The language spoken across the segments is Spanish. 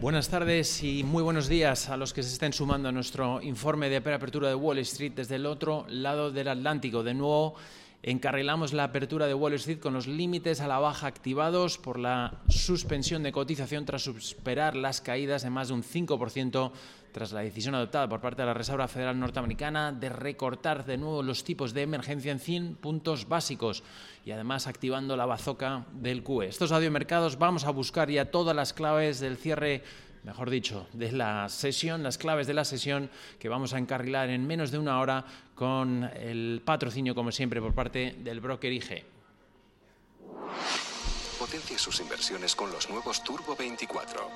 Buenas tardes y muy buenos días a los que se estén sumando a nuestro informe de preapertura de Wall Street desde el otro lado del Atlántico. De nuevo, encarrilamos la apertura de Wall Street con los límites a la baja activados por la suspensión de cotización tras superar las caídas de más de un 5% tras la decisión adoptada por parte de la Reserva Federal Norteamericana de recortar de nuevo los tipos de emergencia en 100 puntos básicos y además activando la bazoca del QE. Estos audiomercados vamos a buscar ya todas las claves del cierre mejor dicho, de la sesión, las claves de la sesión que vamos a encarrilar en menos de una hora con el patrocinio, como siempre, por parte del broker IG. Potencia sus inversiones con los nuevos Turbo 24.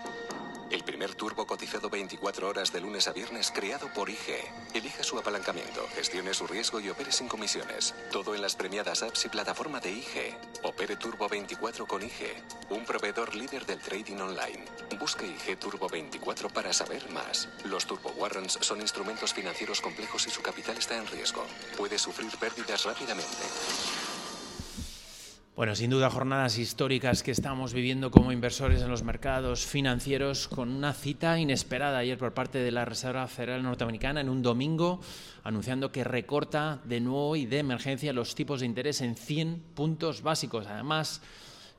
El primer turbo cotizado 24 horas de lunes a viernes creado por IG. Elige su apalancamiento, gestione su riesgo y opere sin comisiones. Todo en las premiadas apps y plataforma de IG. Opere Turbo 24 con IG, un proveedor líder del trading online. Busque IG Turbo 24 para saber más. Los Turbo Warrants son instrumentos financieros complejos y su capital está en riesgo. Puede sufrir pérdidas rápidamente. Bueno, sin duda jornadas históricas que estamos viviendo como inversores en los mercados financieros con una cita inesperada ayer por parte de la Reserva Federal Norteamericana en un domingo anunciando que recorta de nuevo y de emergencia los tipos de interés en 100 puntos básicos. Además,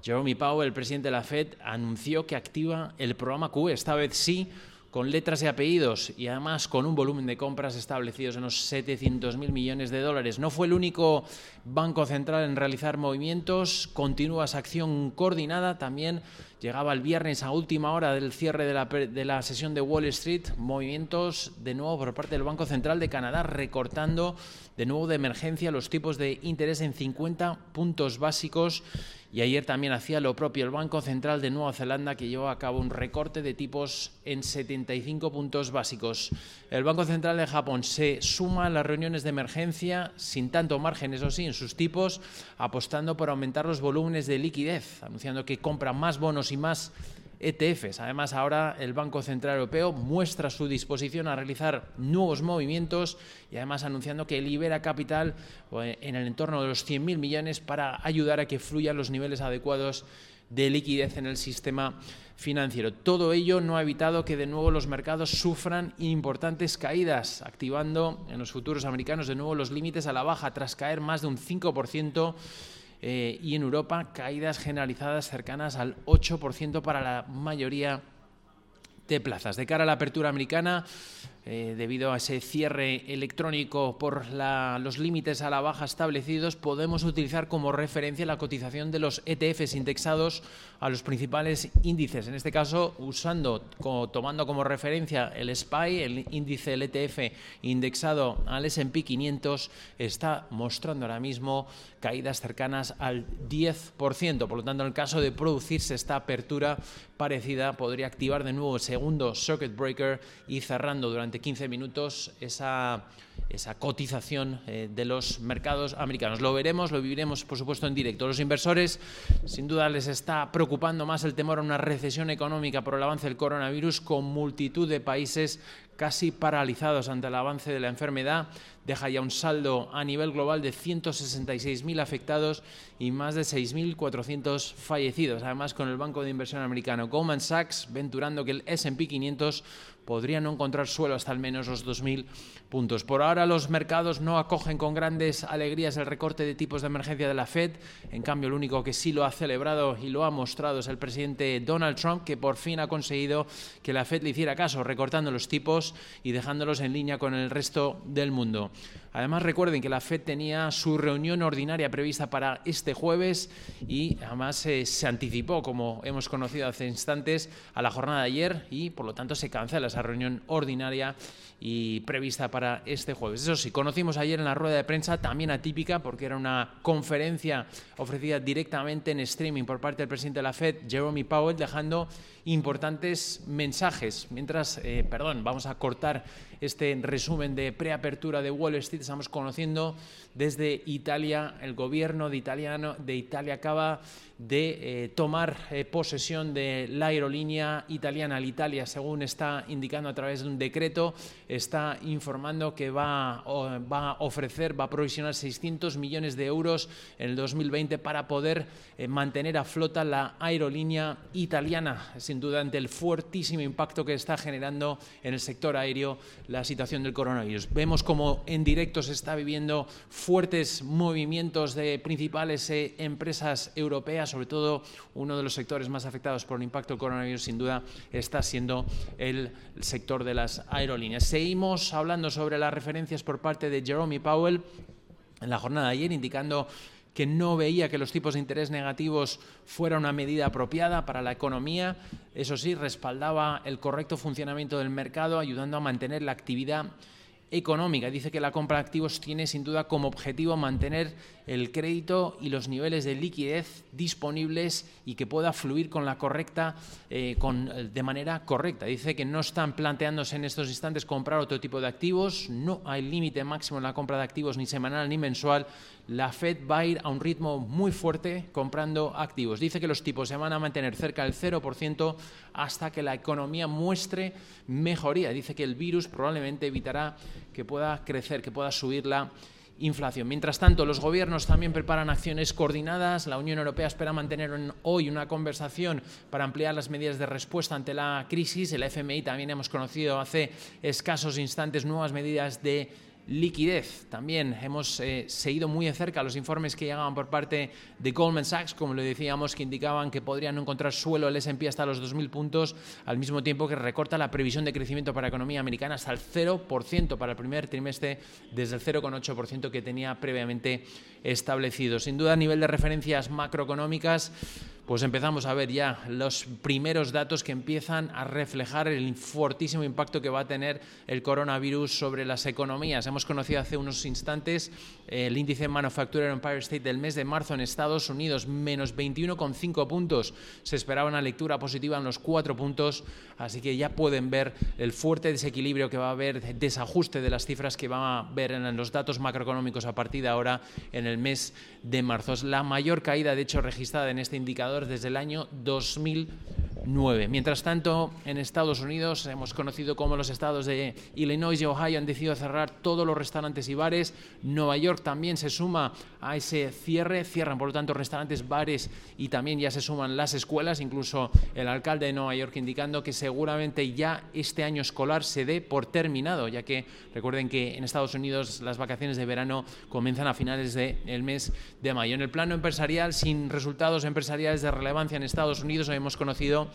Jeremy Powell, el presidente de la Fed, anunció que activa el programa QE, esta vez sí con letras y apellidos y además con un volumen de compras establecidos en los 700.000 millones de dólares. No fue el único banco central en realizar movimientos, continúa esa acción coordinada, también llegaba el viernes a última hora del cierre de la, de la sesión de Wall Street, movimientos de nuevo por parte del Banco Central de Canadá recortando de nuevo de emergencia los tipos de interés en 50 puntos básicos y ayer también hacía lo propio el Banco Central de Nueva Zelanda, que llevó a cabo un recorte de tipos en 75 puntos básicos. El Banco Central de Japón se suma a las reuniones de emergencia, sin tanto margen, eso sí, en sus tipos, apostando por aumentar los volúmenes de liquidez, anunciando que compra más bonos y más ETFs. Además, ahora el Banco Central Europeo muestra su disposición a realizar nuevos movimientos y además anunciando que libera capital eh, en el entorno de los 100.000 millones para ayudar a que fluyan los niveles adecuados de liquidez en el sistema financiero. Todo ello no ha evitado que de nuevo los mercados sufran importantes caídas, activando en los futuros americanos de nuevo los límites a la baja tras caer más de un 5% eh, y en Europa caídas generalizadas cercanas al 8% para la mayoría de plazas. De cara a la apertura americana, eh, debido a ese cierre electrónico por los límites a la baja establecidos, podemos utilizar como referencia la cotización de los ETFs indexados a los principales índices. En este caso, usando, tomando como referencia el SPY, el índice del ETF indexado al S&P 500, está mostrando ahora mismo caídas cercanas al 10%. Por lo tanto, en el caso de producirse esta apertura parecida, podría activar de nuevo el segundo circuit breaker y cerrando durante 15 minutos esa, esa cotización eh, de los mercados americanos. Lo veremos, lo viviremos, por supuesto, en directo. Los inversores, sin duda, les está preocupando más el temor a una recesión económica por el avance del coronavirus, con multitud de países casi paralizados ante el avance de la enfermedad, deja ya un saldo a nivel global de 166.000 afectados y más de 6.400 fallecidos. Además, con el banco de inversión americano Goldman Sachs venturando que el SP 500 podría no encontrar suelo hasta al menos los 2.000 puntos. Por ahora los mercados no acogen con grandes alegrías el recorte de tipos de emergencia de la Fed. En cambio, el único que sí lo ha celebrado y lo ha mostrado es el presidente Donald Trump, que por fin ha conseguido que la Fed le hiciera caso, recortando los tipos y dejándolos en línea con el resto del mundo. Además, recuerden que la FED tenía su reunión ordinaria prevista para este jueves y además eh, se anticipó, como hemos conocido hace instantes, a la jornada de ayer y por lo tanto se cancela esa reunión ordinaria y prevista para este jueves. Eso sí, conocimos ayer en la rueda de prensa, también atípica, porque era una conferencia ofrecida directamente en streaming por parte del presidente de la Fed, Jeremy Powell, dejando importantes mensajes. Mientras, eh, perdón, vamos a cortar este resumen de preapertura de Wall Street. Estamos conociendo desde Italia, el gobierno de, italiano, de Italia acaba de eh, tomar eh, posesión de la aerolínea italiana Italia, según está indicando a través de un decreto, está informando que va, va a ofrecer, va a provisionar 600 millones de euros en el 2020 para poder eh, mantener a flota la aerolínea italiana, sin duda ante el fuertísimo impacto que está generando en el sector aéreo la situación del coronavirus. Vemos como en directo se está viviendo fuertes movimientos de principales empresas europeas sobre todo uno de los sectores más afectados por el impacto del coronavirus, sin duda, está siendo el sector de las aerolíneas. Seguimos hablando sobre las referencias por parte de Jerome Powell en la jornada de ayer, indicando que no veía que los tipos de interés negativos fuera una medida apropiada para la economía. Eso sí, respaldaba el correcto funcionamiento del mercado, ayudando a mantener la actividad económica. Dice que la compra de activos tiene sin duda como objetivo mantener el crédito y los niveles de liquidez disponibles y que pueda fluir con la correcta, eh, con, de manera correcta. Dice que no están planteándose en estos instantes comprar otro tipo de activos, no hay límite máximo en la compra de activos ni semanal ni mensual. La Fed va a ir a un ritmo muy fuerte comprando activos. Dice que los tipos se van a mantener cerca del 0% hasta que la economía muestre mejoría. Dice que el virus probablemente evitará que pueda crecer, que pueda subir la inflación. Mientras tanto, los gobiernos también preparan acciones coordinadas. La Unión Europea espera mantener hoy una conversación para ampliar las medidas de respuesta ante la crisis. El FMI también hemos conocido hace escasos instantes nuevas medidas de liquidez. También hemos eh, seguido muy de cerca los informes que llegaban por parte de Goldman Sachs, como le decíamos, que indicaban que podrían encontrar suelo el S&P hasta los 2.000 puntos, al mismo tiempo que recorta la previsión de crecimiento para la economía americana hasta el 0% para el primer trimestre, desde el 0,8% que tenía previamente establecido. Sin duda, a nivel de referencias macroeconómicas, pues empezamos a ver ya los primeros datos que empiezan a reflejar el fortísimo impacto que va a tener el coronavirus sobre las economías. Hemos conocido hace unos instantes el índice Manufacturer Empire State del mes de marzo en Estados Unidos, menos 21,5 puntos. Se esperaba una lectura positiva en los cuatro puntos, así que ya pueden ver el fuerte desequilibrio que va a haber, desajuste de las cifras que va a ver en los datos macroeconómicos a partir de ahora en el mes de marzo. Es la mayor caída, de hecho, registrada en este indicador desde el año 2009. Mientras tanto, en Estados Unidos hemos conocido cómo los estados de Illinois y Ohio han decidido cerrar todos los restaurantes y bares. Nueva York también se suma a ese cierre, cierran por lo tanto restaurantes, bares y también ya se suman las escuelas, incluso el alcalde de Nueva York indicando que seguramente ya este año escolar se dé por terminado, ya que recuerden que en Estados Unidos las vacaciones de verano comienzan a finales del mes de mayo. En el plano empresarial, sin resultados empresariales de relevancia en Estados Unidos hemos conocido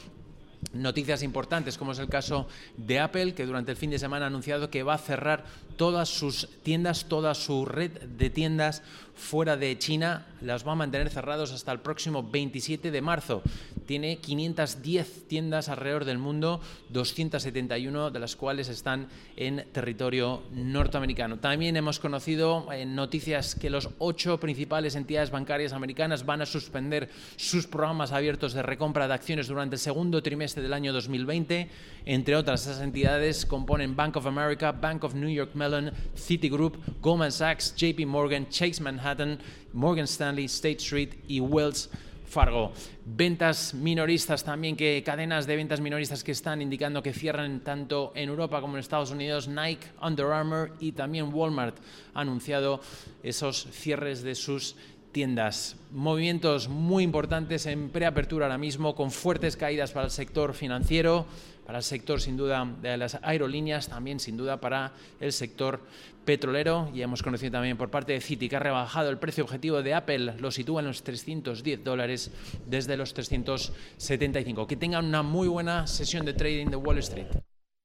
noticias importantes, como es el caso de Apple, que durante el fin de semana ha anunciado que va a cerrar todas sus tiendas, toda su red de tiendas fuera de China, las va a mantener cerrados hasta el próximo 27 de marzo. Tiene 510 tiendas alrededor del mundo, 271 de las cuales están en territorio norteamericano. También hemos conocido en noticias que los ocho principales entidades bancarias americanas van a suspender sus programas abiertos de recompra de acciones durante el segundo trimestre del año 2020. Entre otras, esas entidades componen Bank of America, Bank of New York Mellon, Citigroup, Goldman Sachs, JP Morgan, Chase Manhattan, Morgan Stanley, State Street y Wells Fargo. Ventas minoristas también, que cadenas de ventas minoristas que están indicando que cierran tanto en Europa como en Estados Unidos, Nike, Under Armour y también Walmart ha anunciado esos cierres de sus tiendas. Movimientos muy importantes en preapertura ahora mismo, con fuertes caídas para el sector financiero, para el sector sin duda de las aerolíneas, también sin duda para el sector petrolero. Y hemos conocido también por parte de Citi que ha rebajado el precio objetivo de Apple, lo sitúa en los 310 dólares desde los 375. Que tengan una muy buena sesión de trading de Wall Street.